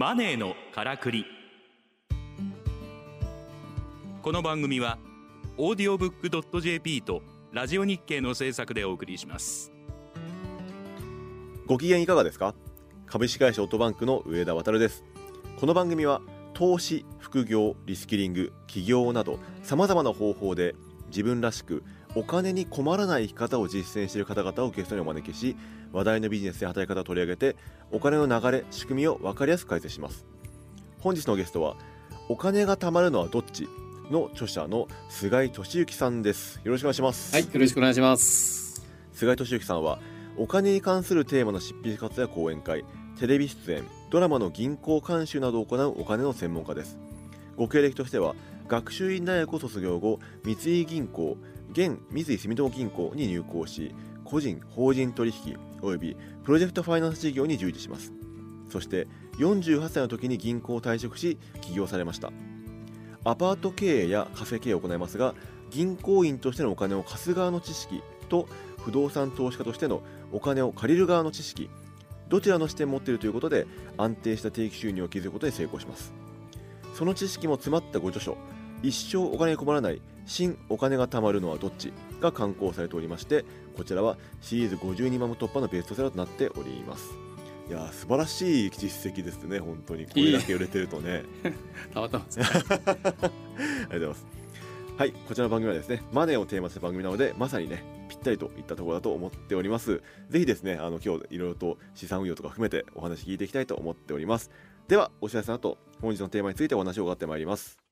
マネーのからくり。この番組はオーディオブックドット JP とラジオ日経の制作でお送りします。ご機嫌いかがですか？株式会社オートバンクの上田渉です。この番組は投資副業リスキリング起業などさまざまな方法で自分らしくお金に困らない生き方を実践している方々をゲストにお招きし話題のビジネスや働き方を取り上げてお金の流れ仕組みを分かりやすく解説します。本日のゲストはお金が貯まるのはどっちの著者の菅井俊之さんです。よろしくお願いします。はい、よろしくお願いします。菅井俊之さんはお金に関するテーマの執筆活や講演会テレビ出演ドラマの銀行監修などを行うお金の専門家です。ご経歴としては学習院大学を卒業後三井銀行現三井住友銀行に入行し個人法人取引およびプロジェクトファイナンス事業に従事します。そして48歳の時に銀行を退職し起業されました。アパート経営やカフェ経営を行いますが銀行員としてのお金を貸す側の知識と不動産投資家としてのお金を借りる側の知識どちらの視点を持っているということで安定した定期収入を築くことに成功します。その知識も詰まったご著書一生お金に困らない新お金が貯まるのはどっちが刊行されておりましてこちらはシリーズ52万部突破のベストセラーとなっておりますいやー素晴らしい実績ですね本当にこれだけ売れてるとね たまたま。ありがとうございます。はい、こちらの番組はですね、マネーをテーマとした番組なので、まさにね、ぴったりといったところだと思っております。ぜひですね、あの今日いろいろと資産運用とか含めてお話聞いていきたいと思っております。では、お知らせの後、本日のテーマについてお話を伺ってまいります。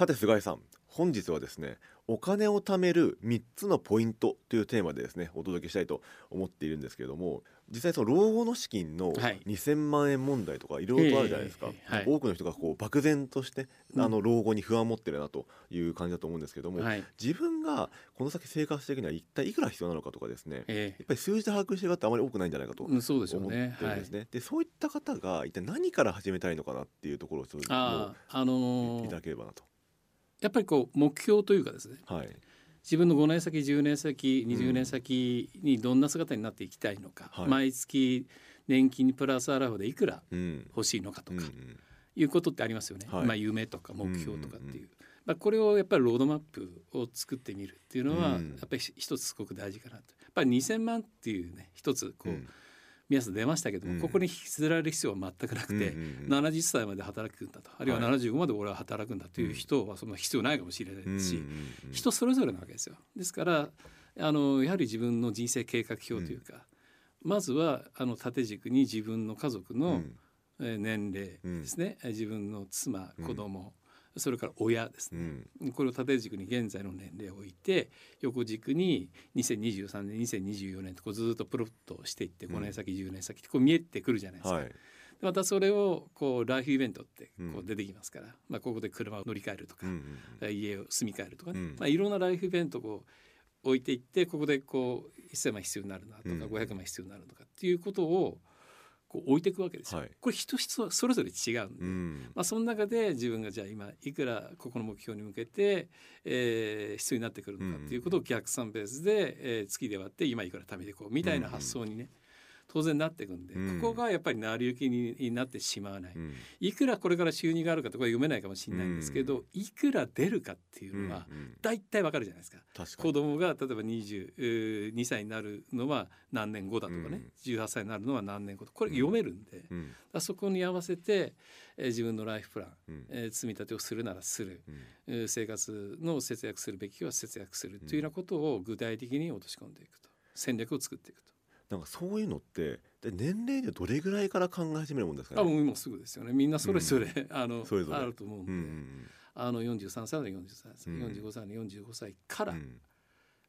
さて、菅井さん、本日はですね、お金を貯める3つのポイントというテーマでですね、お届けしたいと思っているんですけれども、実際その老後の資金のはい2000万円問題とかいろいろとあるじゃないですか、多くの人がこう漠然としてうんあの老後に不安を持ってるなという感じだと思うんですけども、はい。自分がこの先生活していくには一体いくら必要なのかとかですねやえっぱり数字で把握してる方ってあまり多くないんじゃないかと思ってるんです。ね。でそういった方が一体何から始めたいのかなっていうところをちょっとあのいたーだければなと。やっぱりこう目標というかですね。はい、自分の5年先10年先20年先にどんな姿になっていきたいのか、はい。毎月年金にプラスアラファでいくらうん。欲しいのかとか、うんうん。いうことってありますよね、はい。まあ夢とか目標とかっていう,、うんうんうん。まあ、これをやっぱりロードマップを作ってみるっていうのは、うん。やっぱり一つすごく大事かなと。やっぱり2000万っていうね一つこう、うん目安出ましたけども、うん。ここに引きずられる必要は全くなくて、うんうんうん。70歳まで働くんだと。あるいははい75まで俺は働くんだという人はその必要ないかもしれないですし、うんうんうん。人それぞれなわけですよ。ですからあのやはり自分の人生計画表というか、まずはあの縦軸に自分の家族の、うん。えー年齢ですね、えー自分の妻うん。子供、それから親ですうね、ん。これを縦軸に現在の年齢を置いて横軸に2023年2024年とこうずっとプロットしていってうん。5年先10年先ってこう見えてくるじゃないですか。はい。でまたそれをこうライフイベントってこうん。う出てきますから、まあ、ここで車を乗り換えるとか、うんうん家を住み替えるとかね、うん。まあ、いろんなライフイベントを置いていってここでこう1,000万必要になるなとか、うん。500万必要になるとかっていうことをこう置いていくわけですよ。はい。これ人人それぞれ違うんで、うん。まあ、その中で自分がじゃあ今いくらここの目標に向けて、えー必要になってくるのかっていうことを逆算ベースで、えー月で割って今いくら貯めていこうみたいな発想にね、当然なっていくんで、うん。ここがやっぱり成り行きにになってしまわない。うん。いくらこれから収入があるかとか読めないかもしれないんですけど、ういくら出るかっていうのは大体わかるじゃないですか。子供が例えば22歳になるのは何年後だとかね、うん。18歳になるのは何年後とか。これ読めるんで、うそこに合わせて、えー自分のライフプラン、うん。えー積み立てをするならする、うん。えー生活の節約するべきは節約するというようなことを具体的に落とし込んでいくと。戦略を作っていくと。なんかそういうのってで年齢でどれぐらいから考え始めるもんですかね？あもう今すぐですよね。みんなそれぞれ、あのそれぞれ。あると思うんで、うんうんあの43歳の43歳、うん。45歳の45歳からうん。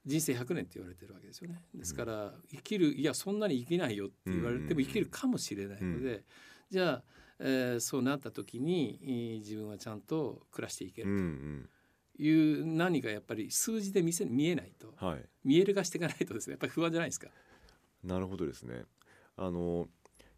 人生100年って言われてるわけですよね。ですから生きるいやそんなに生きないよって言われてもうん。生きるかもしれないので、じゃあ、えーそうなった時にえー自分はちゃんと暮らしていけうんうるん。という何かやっぱり数字で見せ見えないと。はい。見える化していかないとですね。やっぱり不安じゃないですか。なるほどですね。あの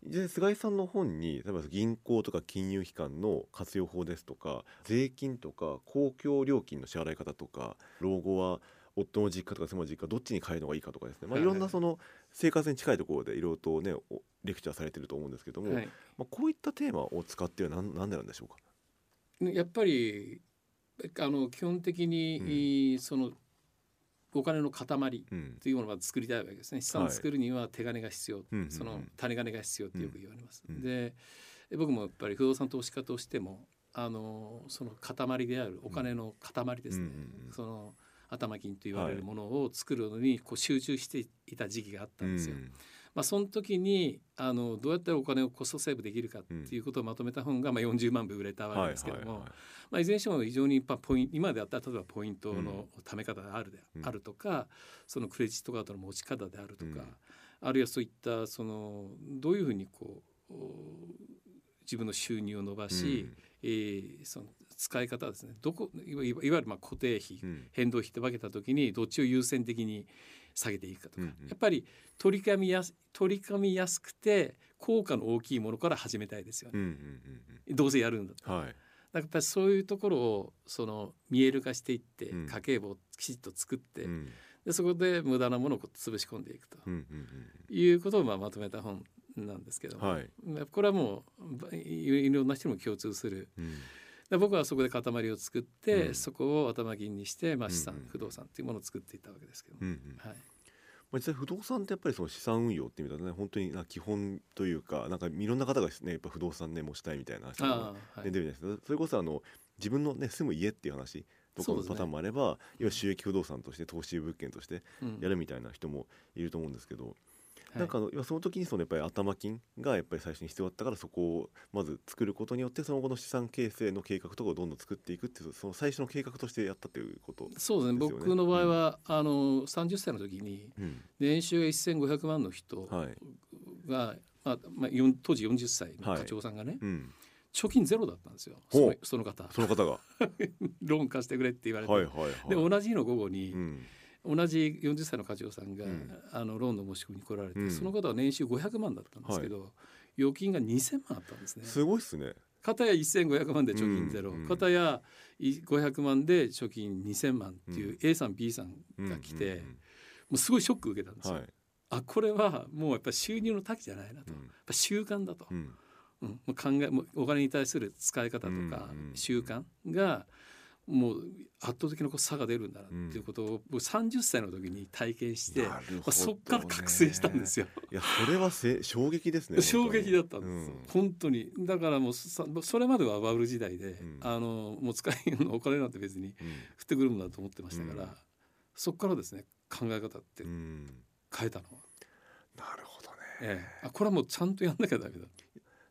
で菅井さんの本に例えば銀行とか金融機関の活用法ですとか税金とか公共料金の支払い方とか老後は夫の実家とか妻の実家どっちに変えるのがいいかとかですね、まあ、はいいろんなその生活に近いところでいろいろとねおレクチャーされてると思うんですけども、はいまあ、こういったテーマを使ってはなんなんでなんでしょうか？やっぱりあの基本的に、そのお金の塊うん。というものを作りたいわけですね。資産を作るには手金が必要、うんうんうん。その種金が必要ってよく言われます、うん。で僕もやっぱり不動産投資家としてもあのその塊であるお金の塊ですね、うんうんうんその頭金と言われるものを作るのにこう集中していた時期があったんですよ。うんまあ、その時にあのどうやったらお金をコストセーブできるかっていうことをまとめた本が、まあ、40万部売れたわけですけども、まあ、いずれにしても非常にやっぱポイン今であったら例えばポイントの貯め方であるで、うんあるとかそのクレジットカードの持ち方であるとか、うん。あるいはそういったそのどういうふうにこうお自分の収入を伸ばし、えーその使い方ですね。どこいわゆるまあ固定費、うんうん。変動費って分けた時にどっちを優先的に下げていくかとか、うんうん。やっぱり取り込みやす取り込みやすくて効果の大きいものから始めたいですよね、うんうんうんどうせやるんだと。うんはい。だからやっぱりそういうところをその見える化していって、うん。家計簿をきちっと作って、うん。でそこで無駄なものを潰し込んでいくと。うんうんいうことをまあまとめた本なんですけども、うんはいこれはもうばいいろんな人にも共通するうんで僕はそこで塊を作って、うん。そこを頭金にして、まあ、資産、うん。うん不動産っていうものを作っていったわけですけど。も、うんうん。はい、まあ、実際不動産ってやっぱりその資産運用っていう意味ね本当にな基本というかなんかいろんな方がですねやっぱ不動産ね持ちたいみたいな話が、出るじゃないですか。それこそあの自分のね住む家っていう話とかのパターンもあれば、いわゆる収益不動産として投資物件としてうん。やるみたいな人もいると思うんですけど、はいなんかあのその時にそのやっぱり頭金がやっぱり最初に必要だったからそこをまず作ることによってその後の資産形成の計画とかをどんどん作っていくっていうその最初の計画としてやったということ、そうですね。僕の場合は、あの30歳の時にうん。年収が1500万の人はいが、まあまあ、当時40歳の課長さんがね、うん、貯金ゼロだったんですよ。そのその方。その方が。はローン貸してくれって言われて、いはいはい。で同じ日の午後に、うん同じ40歳の課長さんが、うん。あのローンの申し込みに来られて、うん。その方は年収500万だったんですけど、預金が2000万あったんですね。すごいっすね。片や1500万で貯金ゼロ、うんうん片やい500万で貯金2000万っていうう A さん B さんが来て、うんもうすごいショック受けたんですよ。はい。あこれはもうやっぱり収入の滝じゃないなと、うん。やっぱ習慣だと、うん。うん。もう考えもうお金に対する使い方とかうんうん。習慣がもう圧倒的なこう差が出るんだなっていうことを僕30歳の時に体験して、ね。まあ、そっから覚醒したんですよ。いやそれはせ衝撃ですね 衝撃だったんです、うん。本当に。だからもうさそれまではバブル時代で、ん。あのもう使いのお金なんて別にうん。降ってくるものだと思ってましたから、うん。そこからですね考え方ってうん。変えたのは、なるほどね。ええ。あこれはもうちゃんとやんなきゃダメだ、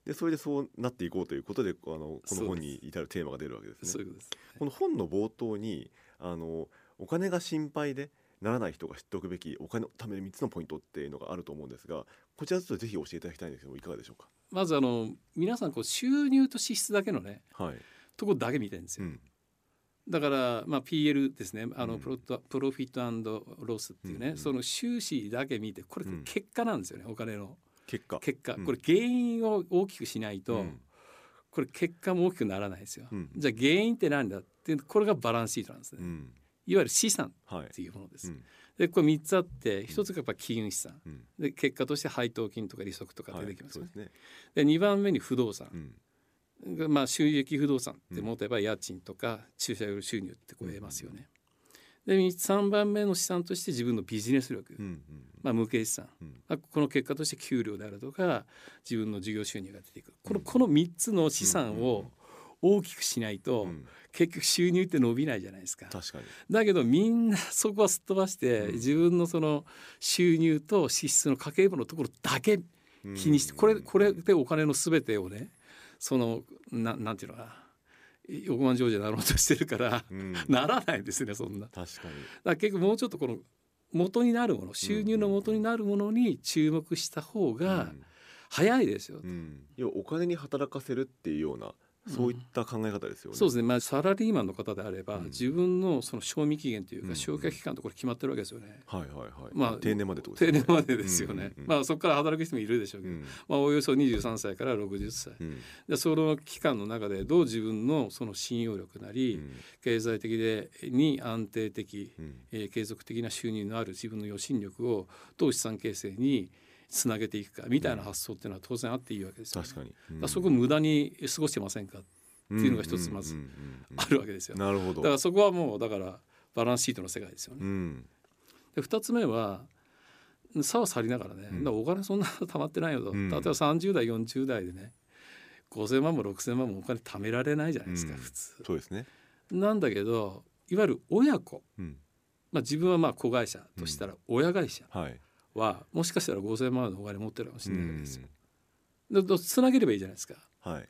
でそれでそうなっていこうということであのこの本に至るテーマが出るわけですね。ことです、この本の冒頭にあのお金が心配でならない人が知っておくべきお金を貯める3つのポイントっていうのがあると思うんですがこちらちょっとぜひ教えていただきたいんですけどいかがでしょうか？まずあの皆さんこう収入と支出だけのねはい、ところだけ見てるんですよ、うん。だから、まあ、PL ですね。あの、うん。プロトプロフィットロスっていうね、うんうん。その収支だけ見てこれうん。結果なんですよね、お金の結果。結果、うん。これ原因を大きくしないと、うん。これ結果も大きくならないですよ、うん。じゃあ原因って何だってこれがバランスシートなんですね、うん。いわゆる資産はいっていうものです、うん。でこれ3つあって1つがやっぱ金融資産。うん。で結果として配当金とか利息とか出てきますよね、はいね。で2番目に不動産。う、ん。まあ、収益不動産って持てば家賃とか駐車場収入ってこう得ますよね。で3番目の資産として自分のビジネス力、うんうんまあ、無形資産、うん。まあ、この結果として給料であるとか自分の事業収入が出てく。るこのこの3つの資産を大きくしないと、うん。結局収入って伸びないじゃないですか。確かに。だけどみんなそこはすっ飛ばして、うん。自分のその収入と支出の家計簿のところだけ気にして、これこれでお金の全てをねそのななんていうのかな億万長者になろうとしてるから、うん。ならないんですねそんな。確かに。ら結局もうちょっとこの元になるもの収入の元になるものに注目した方が早いですよ。うん。うん要はお金に働かせるっていうようなそういった考え方ですよね。そうですね、まあ、サラリーマンの方であれば、うん。自分のその賞味期限といううんか消化期間とこれ決まってるわけですよね。はいはいはい。まあ定年までね。定年までですよね、うんうんうん。まあそこから働く人もいるでしょうけど、うん。まあ、およそ23歳から60歳。うん。でその期間の中でどう自分のその信用力なり、うん。経済的でに安定的、うん。えー継続的な収入のある自分の余震力をどう資産形成につなげていくかみたいな発想っていうのは当然あっていいわけですよ、確かに、だからそこ無駄に過ごしてませんかっていうのが一つまずあるわけですよ。なるほど。だからそこはもうだからバランスシートの世界ですよね。うん。で2つ目は差を去りながらね、うん。だからお金そんな貯まってないよと、うん。例えば30代40代でね5,000万も6,000万もお金貯められないじゃないですか、うん。普通。そうですね。なんだけどいわゆる親子、うん。まあ、自分はまあ子会社としたら親会社。はいはもしかしたら5,000万のお金持ってるかもしうれないですよ。ん。だとつなげればいいじゃないですか。はい。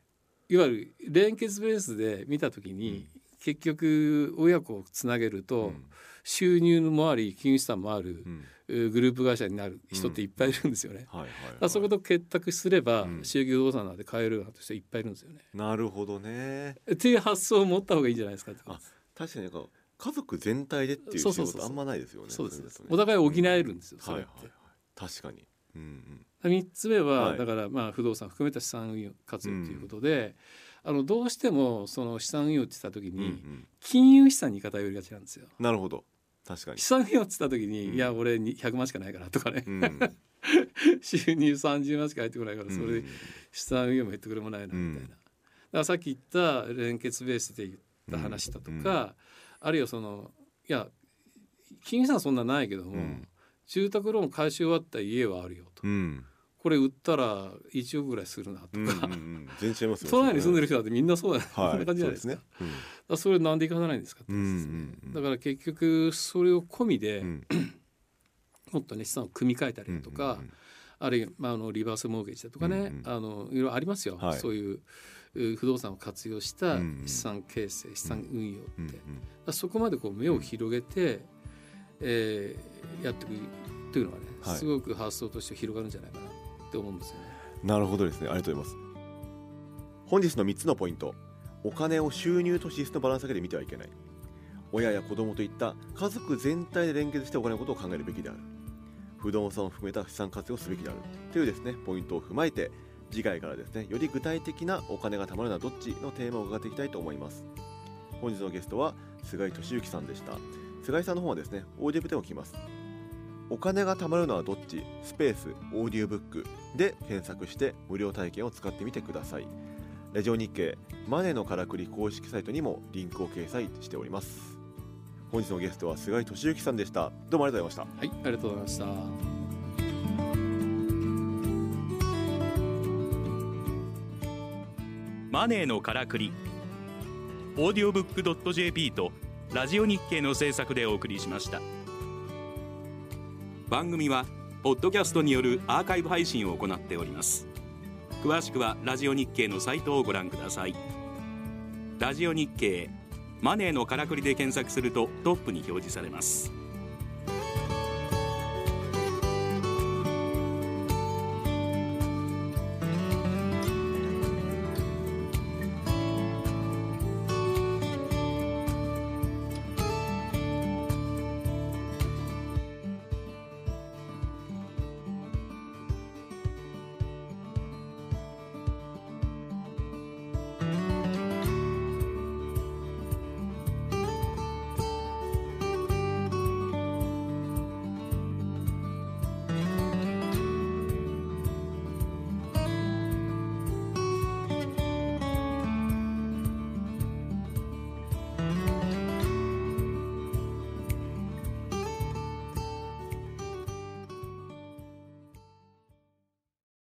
いわゆる連結ベースで見た時に、結局親子をつなげると、うん。収入もあり金融資産もあるう、ん。えーグループ会社になる人っていっぱいいるんですよね。はいはいはいそこと結託すれば、うん。収益不動産なんて買えるなんて人いっぱいいるんですよね。なるほどね。っていう発想を持った方がいいんじゃないですかってことです。確かになんか家族全体でっていう仕そうそうそう。あんまないですよね。そうですね。お互い補えるんですよ。はいはいはい。確かに。うん3つ目は、はい。だからまあ不動産含めた資産運用活用ということで、あのどうしてもその資産運用って言った時に、うんうん。うん金融資産に偏りがちなんですよ。なるほど。確かに。資産運用って言った時に、うん。いや俺に100万しかないからとかね、うん。収入30万しか入ってこないからそれで資産運用も減ってくれもないなみたいな、うん。だからさっき言った連結ベースで言った話だとか、あるいはそのいや金融資産そんなないけども、うん。住宅ローン返し終わった家はあるよと、うん。これ売ったら1億ぐらいするなとか、うんうんうん。全然違いますよ。都内に住んでるる人だってみんなそうだ、はい。こんな感じじゃないですか。そね。だからそれなんでいかないんですかってね、うんうんうん。だから結局それを込みで、うん。もっとね資産を組み替えたりだとか、うんうんあるいは、まあ、あのリバースモーゲージだとかね、うんうん。あのいろいろありますよ、はい。そういうう不動産を活用したうんうん。資産形成、資産運用って、うんうん。そこまでこう目を広げて、えーやっていくというのはね、はい。すごく発想として広がるんじゃないかなって思うんですよね。なるほどですね。ありがとうございます。本日の3つのポイント。お金を収入と支出のバランスだけで見てはいけない。親や子供といった家族全体で連結してお金のことを考えるべきである。不動産を含めた資産活用をすべきである。というですねポイントを踏まえて次回からですねより具体的なお金が貯まるのはどっちのテーマを伺っていきたいと思います。本日のゲストは菅井俊之さんでした。菅井さんの方はですねオーディオブでも聞きます。お金が貯まるのはどっち？スペースオーディオブックで検索して無料体験を使ってみてください。ラジオ日経マネーのからくり公式サイトにもリンクを掲載しております。本日のゲストは菅井俊之さんでした。どうもありがとうございました。はい、ありがとうございました。マネーのからくり。オーディオブックドット JP とラジオ日経の制作でお送りしました。番組はポッドキャストによるアーカイブ配信を行っております。詳しくはラジオ日経のサイトをご覧ください。ラジオ日経マネーのからくりで検索するとトップに表示されます。